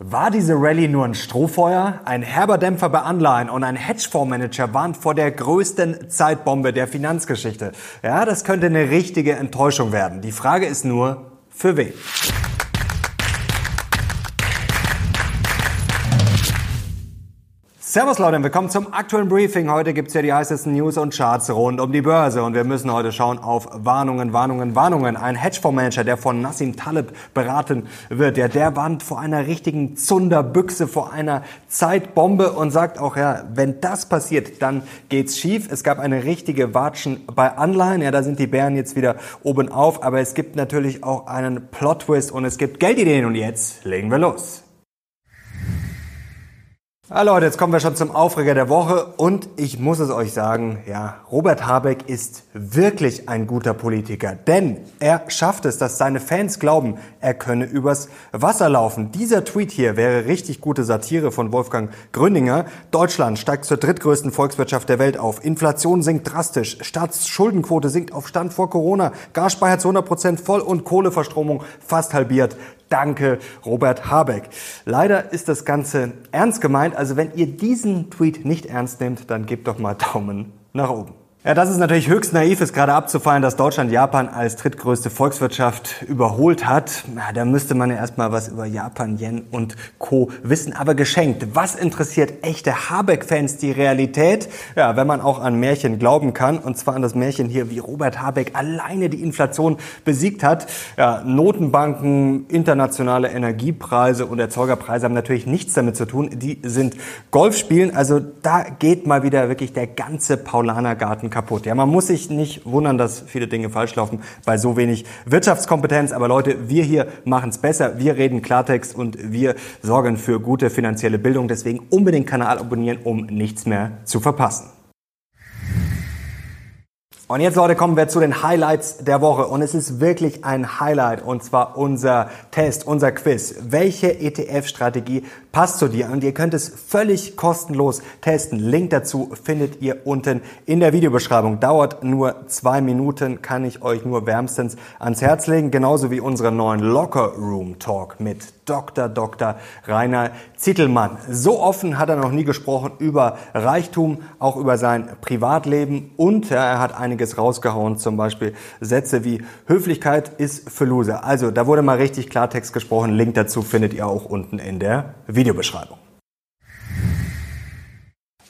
War diese Rallye nur ein Strohfeuer? Ein herber Dämpfer bei Anleihen und ein Hedgefondsmanager warnt vor der größten Zeitbombe der Finanzgeschichte. Ja, das könnte eine richtige Enttäuschung werden. Die Frage ist nur, für wen? Servus Leute, willkommen zum aktuellen Briefing. Heute gibt's ja die heißesten News und Charts rund um die Börse und wir müssen heute schauen auf Warnungen, Warnungen, Warnungen. Ein Hedgefondsmanager, der von Nassim Taleb beraten wird, ja, der warnt vor einer richtigen Zunderbüchse, vor einer Zeitbombe und sagt auch, ja, wenn das passiert, dann geht's schief. Es gab eine richtige Watschen bei Anleihen, ja, da sind die Bären jetzt wieder oben auf, aber es gibt natürlich auch einen Plot-Twist und es gibt Geldideen und jetzt legen wir los. Ah Leute, jetzt kommen wir schon zum Aufreger der Woche und ich muss es euch sagen, ja, Robert Habeck ist wirklich ein guter Politiker, denn er schafft es, dass seine Fans glauben, er könne übers Wasser laufen. Dieser Tweet hier wäre richtig gute Satire von Wolfgang Gründinger. Deutschland steigt zur drittgrößten Volkswirtschaft der Welt auf. Inflation sinkt drastisch. Staatsschuldenquote sinkt auf Stand vor Corona. Gasspeicher zu 100 Prozent voll und Kohleverstromung fast halbiert. Danke, Robert Habeck. Leider ist das Ganze ernst gemeint. Also wenn ihr diesen Tweet nicht ernst nehmt, dann gebt doch mal Daumen nach oben. Ja, das ist natürlich höchst naiv, ist gerade abzufallen, dass Deutschland Japan als drittgrößte Volkswirtschaft überholt hat. Ja, da müsste man ja erstmal was über Japan, Yen und Co. wissen. Aber geschenkt. Was interessiert echte Habeck-Fans die Realität? Ja, wenn man auch an Märchen glauben kann. Und zwar an das Märchen hier, wie Robert Habeck alleine die Inflation besiegt hat. Ja, Notenbanken, internationale Energiepreise und Erzeugerpreise haben natürlich nichts damit zu tun. Die sind Golfspielen. Also da geht mal wieder wirklich der ganze Paulanergarten kaputt. Ja, man muss sich nicht wundern, dass viele Dinge falsch laufen bei so wenig Wirtschaftskompetenz. Aber Leute, wir hier machen es besser. Wir reden Klartext und wir sorgen für gute finanzielle Bildung. Deswegen unbedingt Kanal abonnieren, um nichts mehr zu verpassen. Und jetzt, Leute, kommen wir zu den Highlights der Woche. Und es ist wirklich ein Highlight, und zwar unser Test, unser Quiz. Welche ETF-Strategie passt zu dir? Und ihr könnt es völlig kostenlos testen. Link dazu findet ihr unten in der Videobeschreibung. Dauert nur zwei Minuten, kann ich euch nur wärmstens ans Herz legen. Genauso wie unseren neuen Locker Room Talk mit Dr. Dr. Rainer Zittelmann. So offen hat er noch nie gesprochen über Reichtum, auch über sein Privatleben und ja, er hat einiges rausgehauen, zum Beispiel Sätze wie Höflichkeit ist für Loser. Also da wurde mal richtig Klartext gesprochen. Link dazu findet ihr auch unten in der Videobeschreibung. Videobeschreibung.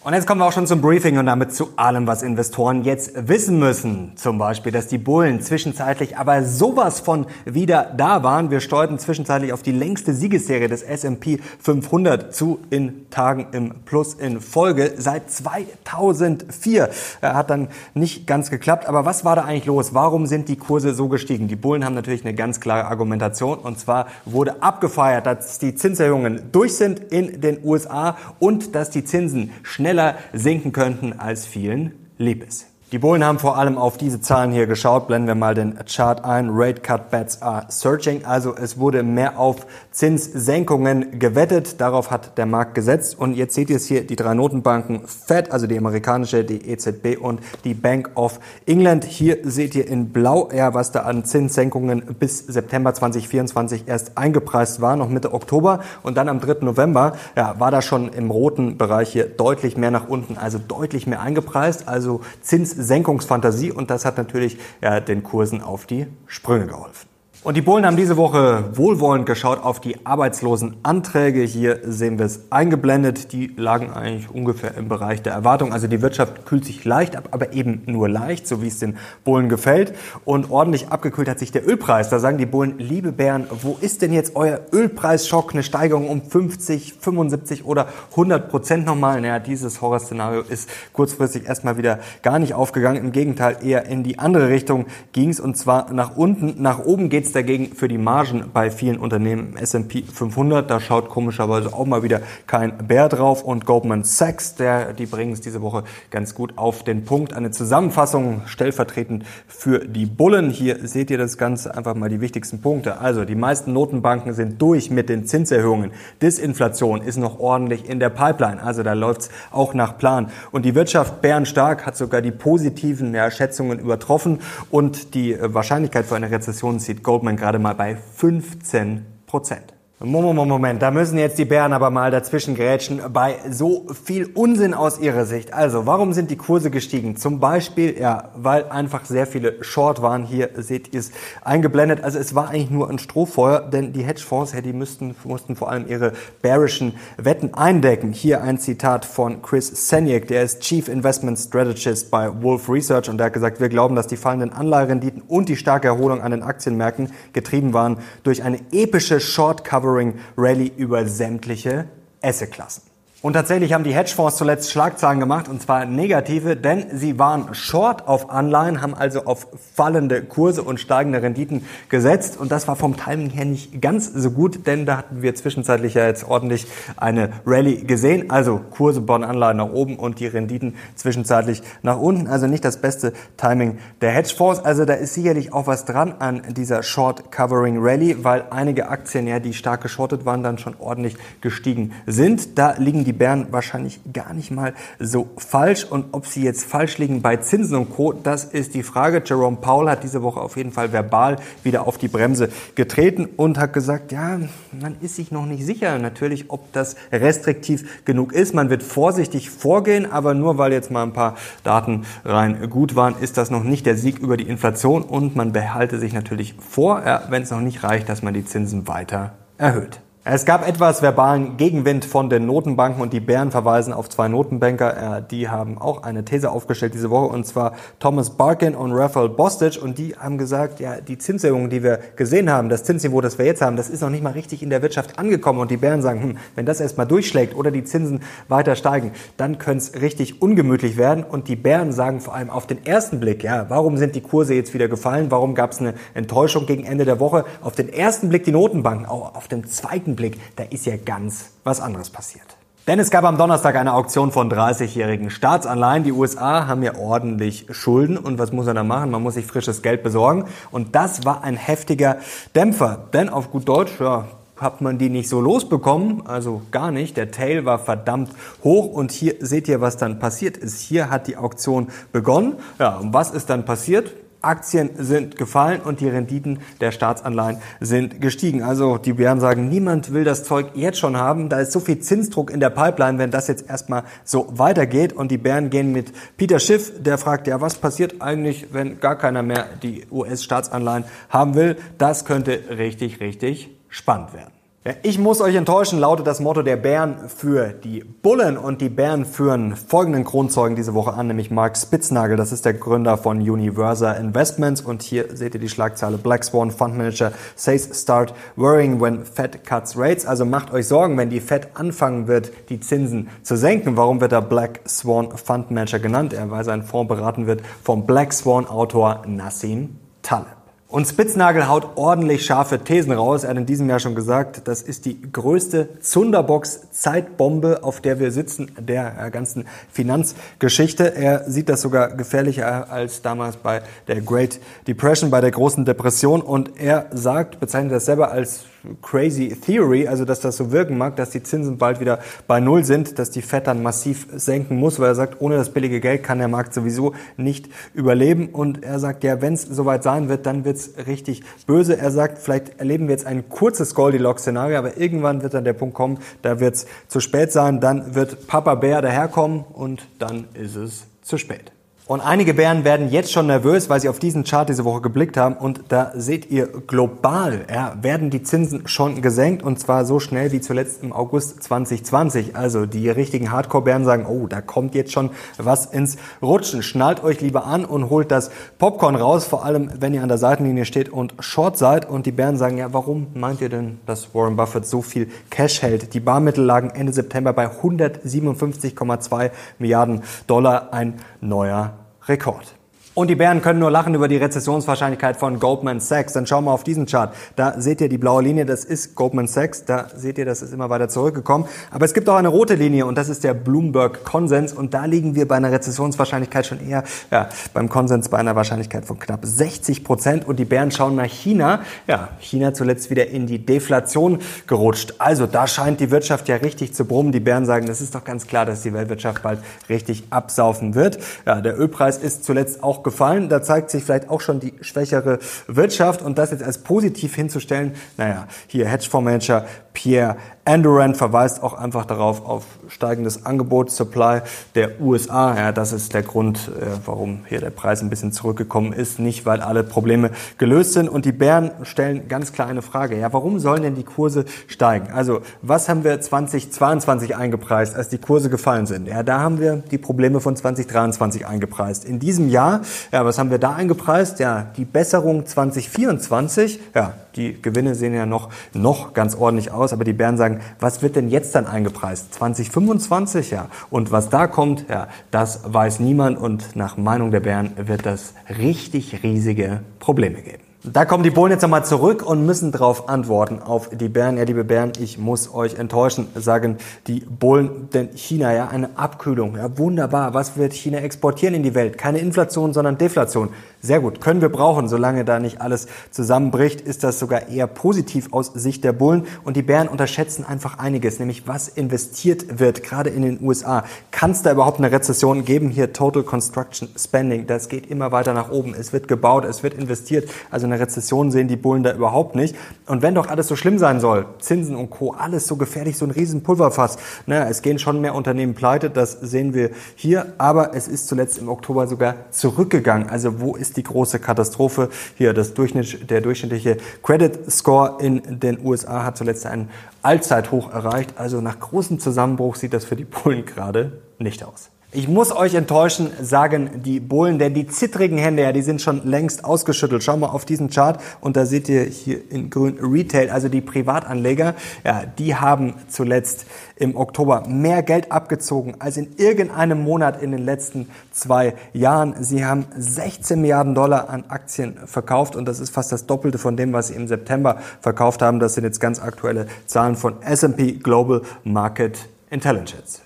Und jetzt kommen wir auch schon zum Briefing und damit zu allem, was Investoren jetzt wissen müssen. Zum Beispiel, dass die Bullen zwischenzeitlich aber sowas von wieder da waren. Wir steuerten zwischenzeitlich auf die längste Siegesserie des S&P 500 zu in Tagen im Plus in Folge seit 2004. Hat dann nicht ganz geklappt. Aber was war da eigentlich los? Warum sind die Kurse so gestiegen? Die Bullen haben natürlich eine ganz klare Argumentation. Und zwar wurde abgefeiert, dass die Zinserhöhungen durch sind in den USA und dass die Zinsen schneller schneller sinken könnten, als vielen lieb ist. Die Bullen haben vor allem auf diese Zahlen hier geschaut. Blenden wir mal den Chart ein. Rate Cut Bets are searching. Also es wurde mehr auf Zinssenkungen gewettet. Darauf hat der Markt gesetzt. Und jetzt seht ihr es hier, die drei Notenbanken Fed, also die amerikanische, die EZB und die Bank of England. Hier seht ihr in Blau, ja, was da an Zinssenkungen bis September 2024 erst eingepreist war, noch Mitte Oktober. Und dann am 3. November, ja, war da schon im roten Bereich hier deutlich mehr nach unten, also deutlich mehr eingepreist. Also Zins Senkungsfantasie und das hat natürlich ja, den Kursen auf die Sprünge geholfen. Und die Bullen haben diese Woche wohlwollend geschaut auf die Arbeitslosenanträge. Hier sehen wir es eingeblendet. Die lagen eigentlich ungefähr im Bereich der Erwartung. Also die Wirtschaft kühlt sich leicht ab, aber eben nur leicht, so wie es den Bullen gefällt. Und ordentlich abgekühlt hat sich der Ölpreis. Da sagen die Bullen, liebe Bären, wo ist denn jetzt euer Ölpreisschock? Eine Steigerung um 50, 75 oder 100 Prozent nochmal? Naja, dieses Horrorszenario ist kurzfristig erstmal wieder gar nicht aufgegangen. Im Gegenteil, eher in die andere Richtung ging es und zwar nach unten. Nach oben geht es dagegen für die Margen bei vielen Unternehmen S&P 500. Da schaut komischerweise auch mal wieder kein Bär drauf. Und Goldman Sachs, der, die bringen es diese Woche ganz gut auf den Punkt. Eine Zusammenfassung stellvertretend für die Bullen. Hier seht ihr das Ganze einfach mal die wichtigsten Punkte. Also die meisten Notenbanken sind durch mit den Zinserhöhungen. Disinflation ist noch ordentlich in der Pipeline. Also da läuft's auch nach Plan. Und die Wirtschaft bärenstark hat sogar die positiven ja, Schätzungen übertroffen. Und die Wahrscheinlichkeit für eine Rezession sieht Goldman Goldman gerade mal bei 15 Prozent. Moment, Moment, da müssen jetzt die Bären aber mal dazwischen grätschen bei so viel Unsinn aus ihrer Sicht. Also, warum sind die Kurse gestiegen? Zum Beispiel, ja, weil einfach sehr viele Short waren. Hier seht ihr es eingeblendet. Also es war eigentlich nur ein Strohfeuer, denn die Hedgefonds, ja, die müssten, mussten vor allem ihre bearischen Wetten eindecken. Hier ein Zitat von Chris Seniak, der ist Chief Investment Strategist bei Wolf Research und der hat gesagt, wir glauben, dass die fallenden Anleiherenditen und die starke Erholung an den Aktienmärkten getrieben waren durch eine epische Short-Cover Covering Rally über sämtliche Assetklassen. Und tatsächlich haben die Hedgefonds zuletzt Schlagzeilen gemacht, und zwar negative, denn sie waren short auf Anleihen, haben also auf fallende Kurse und steigende Renditen gesetzt. Und das war vom Timing her nicht ganz so gut, denn da hatten wir zwischenzeitlich ja jetzt ordentlich eine Rallye gesehen. Also Kurse, Bond, Anleihen nach oben und die Renditen zwischenzeitlich nach unten. Also nicht das beste Timing der Hedgefonds. Also da ist sicherlich auch was dran an dieser Short Covering Rally, weil einige Aktien, ja, die stark geschortet waren, dann schon ordentlich gestiegen sind. Da liegen die Bären wahrscheinlich gar nicht mal so falsch. Und ob sie jetzt falsch liegen bei Zinsen und Co., das ist die Frage. Jerome Powell hat diese Woche auf jeden Fall verbal wieder auf die Bremse getreten und hat gesagt, ja, man ist sich noch nicht sicher natürlich, ob das restriktiv genug ist. Man wird vorsichtig vorgehen, aber nur weil jetzt mal ein paar Daten rein gut waren, ist das noch nicht der Sieg über die Inflation und man behalte sich natürlich vor, wenn es noch nicht reicht, dass man die Zinsen weiter erhöht. Es gab etwas verbalen Gegenwind von den Notenbanken und die Bären verweisen auf zwei Notenbanker. Die haben auch eine These aufgestellt diese Woche und zwar Thomas Barkin und Raphael Bostic und die haben gesagt, ja, die Zinserhöhungen, die wir gesehen haben, das Zinsniveau, das wir jetzt haben, das ist noch nicht mal richtig in der Wirtschaft angekommen und die Bären sagen, hm, wenn das erstmal durchschlägt oder die Zinsen weiter steigen, dann könnte es richtig ungemütlich werden und die Bären sagen vor allem auf den ersten Blick, ja, warum sind die Kurse jetzt wieder gefallen? Warum gab es eine Enttäuschung gegen Ende der Woche? Auf den ersten Blick die Notenbanken, auch auf den zweiten Blick, da ist ja ganz was anderes passiert. Denn es gab am Donnerstag eine Auktion von 30-jährigen Staatsanleihen. Die USA haben ja ordentlich Schulden. Und was muss man da machen? Man muss sich frisches Geld besorgen. Und das war ein heftiger Dämpfer. Denn auf gut Deutsch, ja, hat man die nicht so losbekommen, also gar nicht. Der Tail war verdammt hoch und hier seht ihr, was dann passiert ist. Hier hat die Auktion begonnen. Ja, und was ist dann passiert? Aktien sind gefallen und die Renditen der Staatsanleihen sind gestiegen. Also die Bären sagen, niemand will das Zeug jetzt schon haben. Da ist so viel Zinsdruck in der Pipeline, wenn das jetzt erstmal so weitergeht. Und die Bären gehen mit Peter Schiff, der fragt, ja, was passiert eigentlich, wenn gar keiner mehr die US-Staatsanleihen haben will? Das könnte richtig, richtig spannend werden. Ich muss euch enttäuschen, lautet das Motto der Bären für die Bullen. Und die Bären führen folgenden Kronzeugen diese Woche an, nämlich Mark Spitznagel. Das ist der Gründer von Universa Investments. Und hier seht ihr die Schlagzeile Black Swan Fund Manager says start worrying when Fed cuts rates. Also macht euch Sorgen, wenn die Fed anfangen wird, die Zinsen zu senken. Warum wird er Black Swan Fund Manager genannt? Er, weil sein Fonds beraten wird vom Black Swan Autor Nassim Taleb. Und Spitznagel haut ordentlich scharfe Thesen raus. Er hat in diesem Jahr schon gesagt, das ist die größte Zunderbox-Zeitbombe, auf der wir sitzen, der äh, ganzen Finanzgeschichte. Er sieht das sogar gefährlicher als damals bei der Great Depression, bei der großen Depression. Und er sagt, bezeichnet das selber als crazy theory, also dass das so wirken mag, dass die Zinsen bald wieder bei Null sind, dass die Fed dann massiv senken muss, weil er sagt, ohne das billige Geld kann der Markt sowieso nicht überleben. Und er sagt, ja, wenn es soweit sein wird, dann wird es richtig böse. Er sagt, vielleicht erleben wir jetzt ein kurzes Goldilocks-Szenario, aber irgendwann wird dann der Punkt kommen, da wird es zu spät sein, dann wird Papa Bär daherkommen und dann ist es zu spät. Und einige Bären werden jetzt schon nervös, weil sie auf diesen Chart diese Woche geblickt haben. Und da seht ihr global, ja, werden die Zinsen schon gesenkt und zwar so schnell wie zuletzt im August 2020. Also die richtigen Hardcore-Bären sagen, oh, da kommt jetzt schon was ins Rutschen. Schnallt euch lieber an und holt das Popcorn raus, vor allem wenn ihr an der Seitenlinie steht und Short seid. Und die Bären sagen, ja, warum meint ihr denn, dass Warren Buffett so viel Cash hält? Die Barmittel lagen Ende September bei 157,2 Milliarden Dollar, ein neuer Rekord. Und die Bären können nur lachen über die Rezessionswahrscheinlichkeit von Goldman Sachs. Dann schauen wir auf diesen Chart. Da seht ihr die blaue Linie, das ist Goldman Sachs. Da seht ihr, das ist immer weiter zurückgekommen. Aber es gibt auch eine rote Linie und das ist der Bloomberg Konsens. Und da liegen wir bei einer Rezessionswahrscheinlichkeit schon eher ja, beim Konsens bei einer Wahrscheinlichkeit von knapp 60 Prozent. Und die Bären schauen nach China. Ja, China zuletzt wieder in die Deflation gerutscht. Also da scheint die Wirtschaft ja richtig zu brummen. Die Bären sagen, das ist doch ganz klar, dass die Weltwirtschaft bald richtig absaufen wird. Ja, der Ölpreis ist zuletzt auch gefallen. Da zeigt sich vielleicht auch schon die schwächere Wirtschaft und das jetzt als positiv hinzustellen. Naja, hier Hedgefondsmanager Pierre Enduran verweist auch einfach darauf auf steigendes Angebot, Supply der USA. Ja, das ist der Grund, äh, warum hier der Preis ein bisschen zurückgekommen ist. Nicht, weil alle Probleme gelöst sind. Und die Bären stellen ganz klar eine Frage. Ja, warum sollen denn die Kurse steigen? Also, was haben wir 2022 eingepreist, als die Kurse gefallen sind? Ja, da haben wir die Probleme von 2023 eingepreist. In diesem Jahr, ja, was haben wir da eingepreist? Ja, die Besserung 2024. Ja, die Gewinne sehen ja noch, noch ganz ordentlich aus, aber die Bären sagen, was wird denn jetzt dann eingepreist? 2025, ja. Und was da kommt, ja, das weiß niemand und nach Meinung der Bären wird das richtig riesige Probleme geben. Da kommen die Bullen jetzt nochmal zurück und müssen darauf antworten auf die Bären. Ja, liebe Bären, ich muss euch enttäuschen, sagen die Bullen. Denn China, ja, eine Abkühlung. Ja, wunderbar. Was wird China exportieren in die Welt? Keine Inflation, sondern Deflation. Sehr gut, können wir brauchen. Solange da nicht alles zusammenbricht, ist das sogar eher positiv aus Sicht der Bullen. Und die Bären unterschätzen einfach einiges, nämlich was investiert wird, gerade in den USA. Kann es da überhaupt eine Rezession geben? Hier Total Construction Spending, das geht immer weiter nach oben. Es wird gebaut, es wird investiert. Also Rezession sehen die Bullen da überhaupt nicht. Und wenn doch alles so schlimm sein soll, Zinsen und Co., alles so gefährlich, so ein riesen Pulverfass. Naja, es gehen schon mehr Unternehmen pleite, das sehen wir hier. Aber es ist zuletzt im Oktober sogar zurückgegangen. Also wo ist die große Katastrophe. Hier das Durchschnitt, der durchschnittliche Credit Score in den USA hat zuletzt einen Allzeithoch erreicht. Also nach großem Zusammenbruch sieht das für die Polen gerade nicht aus. Ich muss euch enttäuschen, sagen die Bullen, denn die zittrigen Hände, ja, die sind schon längst ausgeschüttelt. Schau mal auf diesen Chart und da seht ihr hier in grün Retail, also die Privatanleger, ja, die haben zuletzt im Oktober mehr Geld abgezogen als in irgendeinem Monat in den letzten zwei Jahren. Sie haben 16 Milliarden Dollar an Aktien verkauft und das ist fast das Doppelte von dem, was sie im September verkauft haben. Das sind jetzt ganz aktuelle Zahlen von S&P Global Market Intelligence.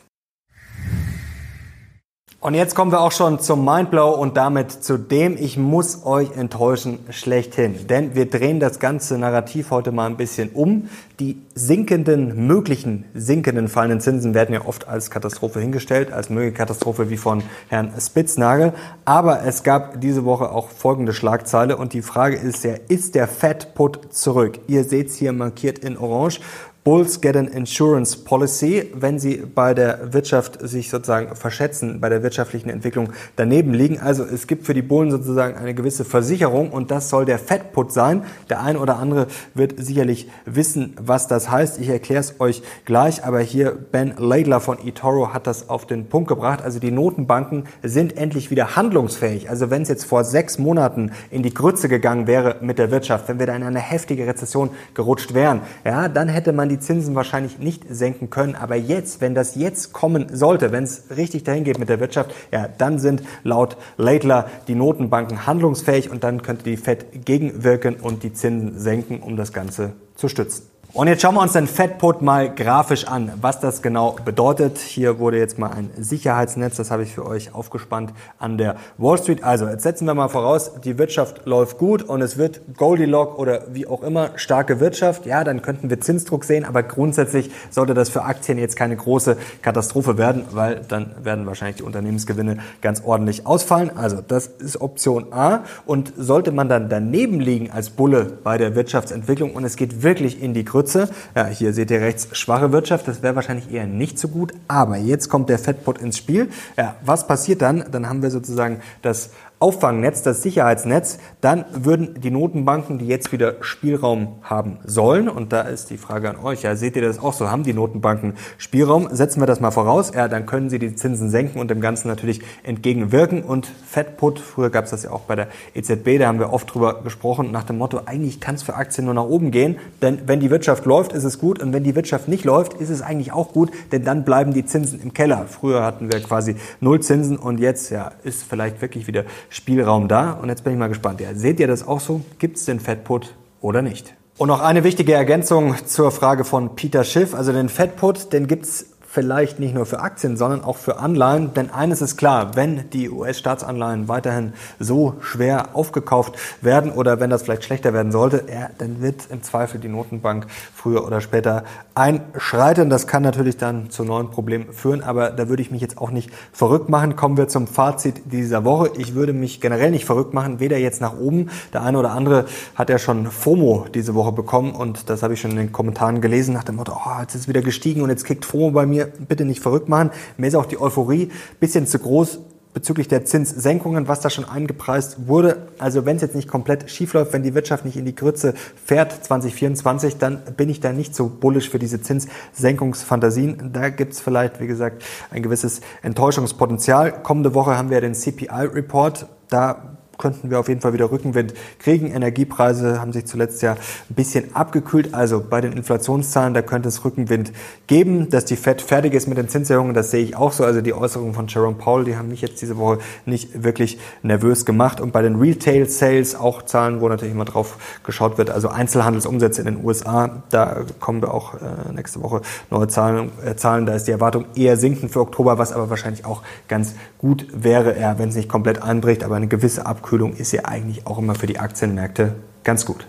Und jetzt kommen wir auch schon zum Mindblow und damit zu dem, ich muss euch enttäuschen, schlechthin. Denn wir drehen das ganze Narrativ heute mal ein bisschen um. Die sinkenden, möglichen sinkenden fallenden Zinsen werden ja oft als Katastrophe hingestellt, als mögliche Katastrophe wie von Herrn Spitznagel. Aber es gab diese Woche auch folgende Schlagzeile und die Frage ist ja, ist der Fed Put zurück? Ihr seht es hier markiert in Orange. Bulls get an insurance policy, wenn sie bei der Wirtschaft sich sozusagen verschätzen, bei der wirtschaftlichen Entwicklung daneben liegen. Also es gibt für die Bullen sozusagen eine gewisse Versicherung und das soll der Fed-Put sein. Der ein oder andere wird sicherlich wissen, was das heißt. Ich erkläre es euch gleich, aber hier Ben Laidler von eToro hat das auf den Punkt gebracht. Also die Notenbanken sind endlich wieder handlungsfähig. Also wenn es jetzt vor sechs Monaten in die Grütze gegangen wäre mit der Wirtschaft, wenn wir da in eine heftige Rezession gerutscht wären, ja, dann hätte man die Zinsen wahrscheinlich nicht senken können. Aber jetzt, wenn das jetzt kommen sollte, wenn es richtig dahin geht mit der Wirtschaft, ja, dann sind laut Laidler die Notenbanken handlungsfähig und dann könnte die Fed gegenwirken und die Zinsen senken, um das Ganze zu stützen. Und jetzt schauen wir uns den Fedput mal grafisch an, was das genau bedeutet. Hier wurde jetzt mal ein Sicherheitsnetz, das habe ich für euch aufgespannt an der Wall Street. Also, jetzt setzen wir mal voraus, die Wirtschaft läuft gut und es wird Goldilocks oder wie auch immer starke Wirtschaft. Ja, dann könnten wir Zinsdruck sehen, aber grundsätzlich sollte das für Aktien jetzt keine große Katastrophe werden, weil dann werden wahrscheinlich die Unternehmensgewinne ganz ordentlich ausfallen. Also, das ist Option A. Und sollte man dann daneben liegen als Bulle bei der Wirtschaftsentwicklung und es geht wirklich in die Größe, Grütze. Ja, hier seht ihr rechts schwache Wirtschaft, das wäre wahrscheinlich eher nicht so gut. Aber jetzt kommt der Fettpot ins Spiel. Ja, was passiert dann? Dann haben wir sozusagen das Auffangnetz, das Sicherheitsnetz, dann würden die Notenbanken, die jetzt wieder Spielraum haben sollen, und da ist die Frage an euch, ja, seht ihr das auch so? Haben die Notenbanken Spielraum? Setzen wir das mal voraus, ja, dann können sie die Zinsen senken und dem Ganzen natürlich entgegenwirken. Und Fedput, früher gab es das ja auch bei der EZB, da haben wir oft drüber gesprochen, nach dem Motto, eigentlich kann es für Aktien nur nach oben gehen, denn wenn die Wirtschaft läuft, ist es gut und wenn die Wirtschaft nicht läuft, ist es eigentlich auch gut, denn dann bleiben die Zinsen im Keller. Früher hatten wir quasi null Zinsen und jetzt ja, ist vielleicht wirklich wieder Spielraum da. Und jetzt bin ich mal gespannt. Ja, seht ihr das auch so? Gibt es den Fatput oder nicht? Und noch eine wichtige Ergänzung zur Frage von Peter Schiff. Also den Fatput, den gibt es vielleicht nicht nur für Aktien, sondern auch für Anleihen. Denn eines ist klar, wenn die US-Staatsanleihen weiterhin so schwer aufgekauft werden oder wenn das vielleicht schlechter werden sollte, ja, dann wird im Zweifel die Notenbank früher oder später einschreiten. Das kann natürlich dann zu neuen Problemen führen, aber da würde ich mich jetzt auch nicht verrückt machen. Kommen wir zum Fazit dieser Woche. Ich würde mich generell nicht verrückt machen, weder jetzt nach oben. Der eine oder andere hat ja schon FOMO diese Woche bekommen und das habe ich schon in den Kommentaren gelesen nach dem Motto, oh, jetzt ist es wieder gestiegen und jetzt kickt FOMO bei mir mir bitte nicht verrückt machen. Mir ist auch die Euphorie bisschen zu groß bezüglich der Zinssenkungen, was da schon eingepreist wurde. Also wenn es jetzt nicht komplett schief läuft, wenn die Wirtschaft nicht in die Grütze fährt 2024, dann bin ich da nicht so bullisch für diese Zinssenkungsfantasien. Da gibt es vielleicht, wie gesagt, ein gewisses Enttäuschungspotenzial. Kommende Woche haben wir den CPI-Report. Da könnten wir auf jeden Fall wieder Rückenwind kriegen. Energiepreise haben sich zuletzt ja ein bisschen abgekühlt. Also bei den Inflationszahlen, da könnte es Rückenwind geben. Dass die Fed fertig ist mit den Zinserhöhungen, das sehe ich auch so. Also die Äußerungen von Jerome Powell, die haben mich jetzt diese Woche nicht wirklich nervös gemacht. Und bei den Retail Sales auch Zahlen, wo natürlich immer drauf geschaut wird. Also Einzelhandelsumsätze in den USA, da kommen wir auch äh, nächste Woche neue Zahlen, äh, Zahlen. Da ist die Erwartung eher sinken für Oktober, was aber wahrscheinlich auch ganz gut wäre, wenn es nicht komplett einbricht, aber eine gewisse Abkühlung Abkühlung ist ja eigentlich auch immer für die Aktienmärkte ganz gut.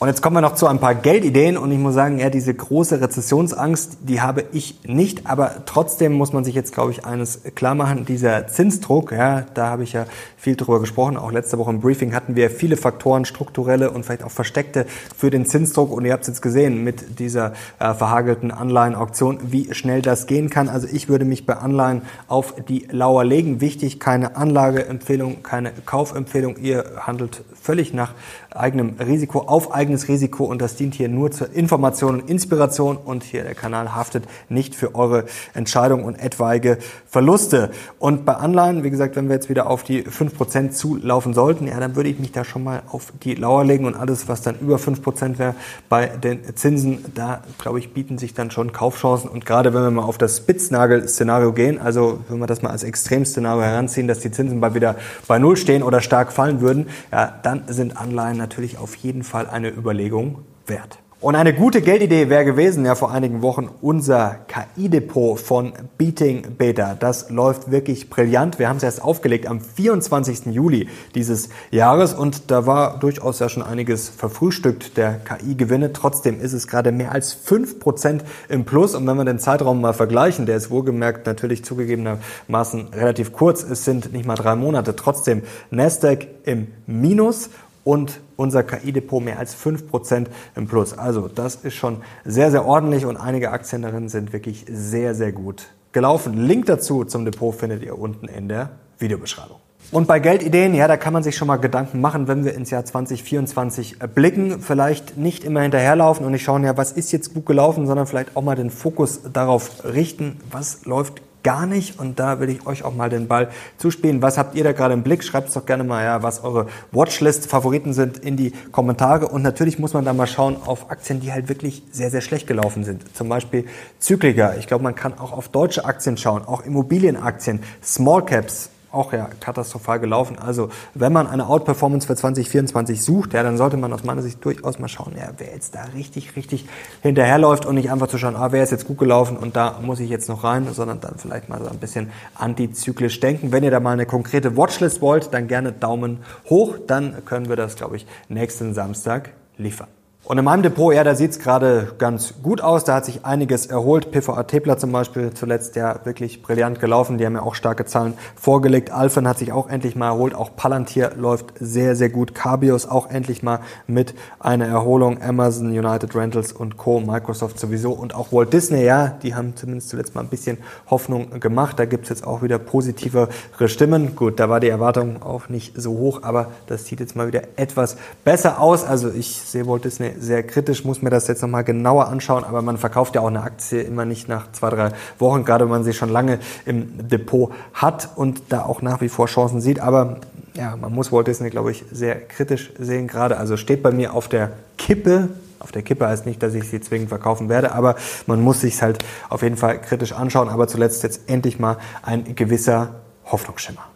Und jetzt kommen wir noch zu ein paar Geldideen und ich muss sagen, ja, diese große Rezessionsangst, die habe ich nicht, aber trotzdem muss man sich jetzt, glaube ich, eines klar machen, dieser Zinsdruck, ja, da habe ich ja viel drüber gesprochen, auch letzte Woche im Briefing hatten wir viele Faktoren, strukturelle und vielleicht auch versteckte für den Zinsdruck und ihr habt es jetzt gesehen mit dieser äh, verhagelten Anleihenauktion, wie schnell das gehen kann. Also ich würde mich bei Anleihen auf die Lauer legen. Wichtig, keine Anlageempfehlung, keine Kaufempfehlung. Ihr handelt völlig nach eigenem Risiko, auf eigenes Risiko und das dient hier nur zur Information und Inspiration und hier der Kanal haftet nicht für eure Entscheidung und etwaige Verluste. Und bei Anleihen, wie gesagt, wenn wir jetzt wieder auf die 5% zulaufen sollten, ja, dann würde ich mich da schon mal auf die Lauer legen und alles, was dann über 5% wäre bei den Zinsen, da glaube ich, bieten sich dann schon Kaufchancen und gerade wenn wir mal auf das Spitznagel-Szenario gehen, also wenn wir das mal als Extremszenario heranziehen, dass die Zinsen bald wieder bei Null stehen oder stark fallen würden, ja, dann sind Anleihen natürlich auf jeden Fall eine Überlegung wert. Und eine gute Geldidee wäre gewesen, ja vor einigen Wochen unser KI-Depot von Beating Beta. Das läuft wirklich brillant. Wir haben es erst aufgelegt am 24. Juli dieses Jahres und da war durchaus ja schon einiges verfrühstückt der KI-Gewinne. Trotzdem ist es gerade mehr als 5% im Plus und wenn wir den Zeitraum mal vergleichen, der ist wohlgemerkt natürlich zugegebenermaßen relativ kurz. Es sind nicht mal drei Monate. Trotzdem Nasdaq im Minus und unser KI-Depot mehr als 5% im Plus. Also das ist schon sehr, sehr ordentlich und einige Aktien darin sind wirklich sehr, sehr gut gelaufen. Link dazu zum Depot findet ihr unten in der Videobeschreibung. Und bei Geldideen, ja, da kann man sich schon mal Gedanken machen, wenn wir ins Jahr 2024 blicken. Vielleicht nicht immer hinterherlaufen und nicht schauen, ja, was ist jetzt gut gelaufen, sondern vielleicht auch mal den Fokus darauf richten, was läuft gar nicht. Und da will ich euch auch mal den Ball zuspielen. Was habt ihr da gerade im Blick? Schreibt es doch gerne mal, ja, was eure Watchlist-Favoriten sind in die Kommentare. Und natürlich muss man da mal schauen auf Aktien, die halt wirklich sehr, sehr schlecht gelaufen sind. Zum Beispiel Zykliker. Ich glaube, man kann auch auf deutsche Aktien schauen, auch Immobilienaktien, Small Caps, auch ja katastrophal gelaufen. Also wenn man eine Outperformance für 2024 sucht, ja, dann sollte man aus meiner Sicht durchaus mal schauen, ja, wer jetzt da richtig, richtig hinterherläuft und nicht einfach zu schauen, ah, wer ist jetzt gut gelaufen und da muss ich jetzt noch rein, sondern dann vielleicht mal so ein bisschen antizyklisch denken. Wenn ihr da mal eine konkrete Watchlist wollt, dann gerne Daumen hoch, dann können wir das, glaube ich, nächsten Samstag liefern. Und in meinem Depot, ja, da sieht's gerade ganz gut aus. Da hat sich einiges erholt. PVA Tepler zum Beispiel zuletzt ja wirklich brillant gelaufen. Die haben ja auch starke Zahlen vorgelegt. Alphen hat sich auch endlich mal erholt. Auch Palantir läuft sehr, sehr gut. Cabios auch endlich mal mit einer Erholung. Amazon, United Rentals und Co. Microsoft sowieso. Und auch Walt Disney, ja, die haben zumindest zuletzt mal ein bisschen Hoffnung gemacht. Da gibt's jetzt auch wieder positivere Stimmen. Gut, da war die Erwartung auch nicht so hoch, aber das sieht jetzt mal wieder etwas besser aus. Also ich sehe Walt Disney sehr kritisch, muss mir das jetzt nochmal genauer anschauen, aber man verkauft ja auch eine Aktie immer nicht nach zwei, drei Wochen, gerade wenn man sie schon lange im Depot hat und da auch nach wie vor Chancen sieht. Aber ja, man muss Walt Disney, glaube ich, sehr kritisch sehen gerade. Also steht bei mir auf der Kippe. Auf der Kippe heißt nicht, dass ich sie zwingend verkaufen werde, aber man muss sich halt auf jeden Fall kritisch anschauen. Aber zuletzt jetzt endlich mal ein gewisser Hoffnungsschimmer.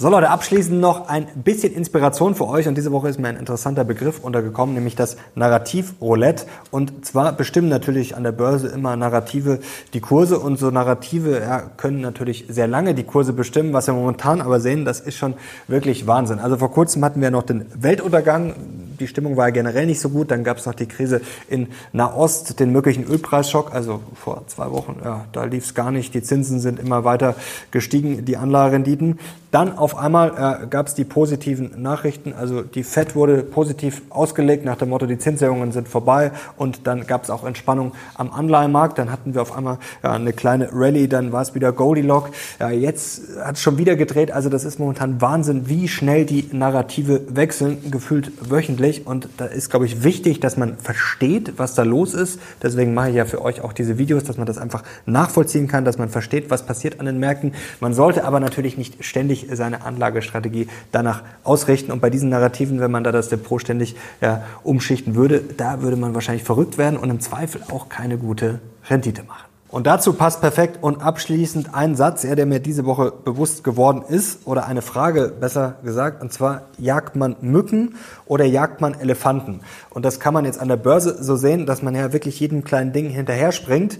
So Leute, abschließend noch ein bisschen Inspiration für euch und diese Woche ist mir ein interessanter Begriff untergekommen, nämlich das Narrativ-Roulette. Und zwar bestimmen natürlich an der Börse immer Narrative die Kurse und so Narrative ja, können natürlich sehr lange die Kurse bestimmen. Was wir momentan aber sehen, das ist schon wirklich Wahnsinn. Also vor kurzem hatten wir noch den Weltuntergang, die Stimmung war generell nicht so gut. Dann gab es noch die Krise in Nahost, den möglichen Ölpreisschock. Also vor zwei Wochen, ja, da lief es gar nicht. Die Zinsen sind immer weiter gestiegen, die Anlagerenditen. Dann auf einmal äh, gab es die positiven Nachrichten. Also die Fed wurde positiv ausgelegt nach dem Motto, die Zinserhöhungen sind vorbei. Und dann gab es auch Entspannung am Anleihenmarkt. Dann hatten wir auf einmal ja, eine kleine Rallye. Dann war es wieder Goldilocks. Ja, jetzt hat es schon wieder gedreht. Also das ist momentan Wahnsinn, wie schnell die Narrative wechseln, gefühlt wöchentlich. Und da ist, glaube ich, wichtig, dass man versteht, was da los ist. Deswegen mache ich ja für euch auch diese Videos, dass man das einfach nachvollziehen kann, dass man versteht, was passiert an den Märkten. Man sollte aber natürlich nicht ständig ständig seine Anlagestrategie danach ausrichten. Und bei diesen Narrativen, wenn man da das Depot ständig ja, umschichten würde, da würde man wahrscheinlich verrückt werden und im Zweifel auch keine gute Rendite machen. Und dazu passt perfekt und abschließend ein Satz, der mir diese Woche bewusst geworden ist, oder eine Frage besser gesagt, und zwar, jagt man Mücken oder jagt man Elefanten? Und das kann man jetzt an der Börse so sehen, dass man ja wirklich jedem kleinen Ding hinterher springt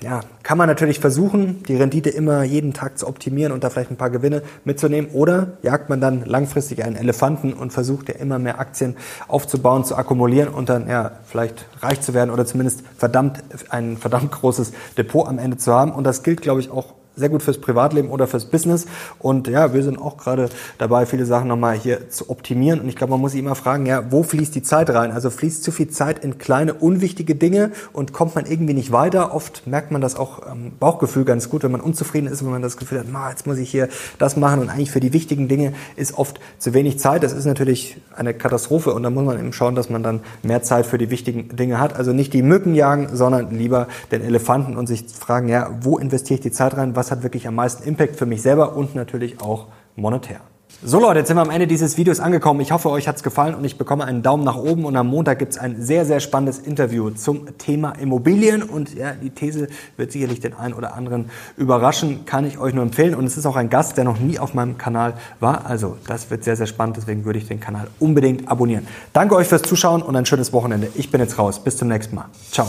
ja, kann man natürlich versuchen, die Rendite immer jeden Tag zu optimieren und da vielleicht ein paar Gewinne mitzunehmen. Oder jagt man dann langfristig einen Elefanten und versucht ja immer mehr Aktien aufzubauen, zu akkumulieren und dann ja vielleicht reich zu werden oder zumindest verdammt ein verdammt großes Depot am Ende zu haben. Und das gilt, glaube ich, auch sehr gut fürs Privatleben oder fürs Business. Und ja, wir sind auch gerade dabei, viele Sachen nochmal hier zu optimieren. Und ich glaube, man muss sich immer fragen, ja, wo fließt die Zeit rein? Also fließt zu viel Zeit in kleine, unwichtige Dinge und kommt man irgendwie nicht weiter? Oft merkt man das auch am Bauchgefühl ganz gut, wenn man unzufrieden ist, wenn man das Gefühl hat, jetzt muss ich hier das machen und eigentlich für die wichtigen Dinge ist oft zu wenig Zeit. Das ist natürlich eine Katastrophe und da muss man eben schauen, dass man dann mehr Zeit für die wichtigen Dinge hat. Also nicht die Mücken jagen, sondern lieber den Elefanten und sich fragen, ja, wo investiere ich die Zeit rein? Was hat wirklich am meisten Impact für mich selber und natürlich auch monetär. So Leute, jetzt sind wir am Ende dieses Videos angekommen. Ich hoffe, euch hat's gefallen und ich bekomme einen Daumen nach oben. Und am Montag gibt's ein sehr, sehr spannendes Interview zum Thema Immobilien. Und ja, die These wird sicherlich den einen oder anderen überraschen, kann ich euch nur empfehlen. Und es ist auch ein Gast, der noch nie auf meinem Kanal war. Also das wird sehr, sehr spannend. Deswegen würde ich den Kanal unbedingt abonnieren. Danke euch fürs Zuschauen und ein schönes Wochenende. Ich bin jetzt raus. Bis zum nächsten Mal. Ciao.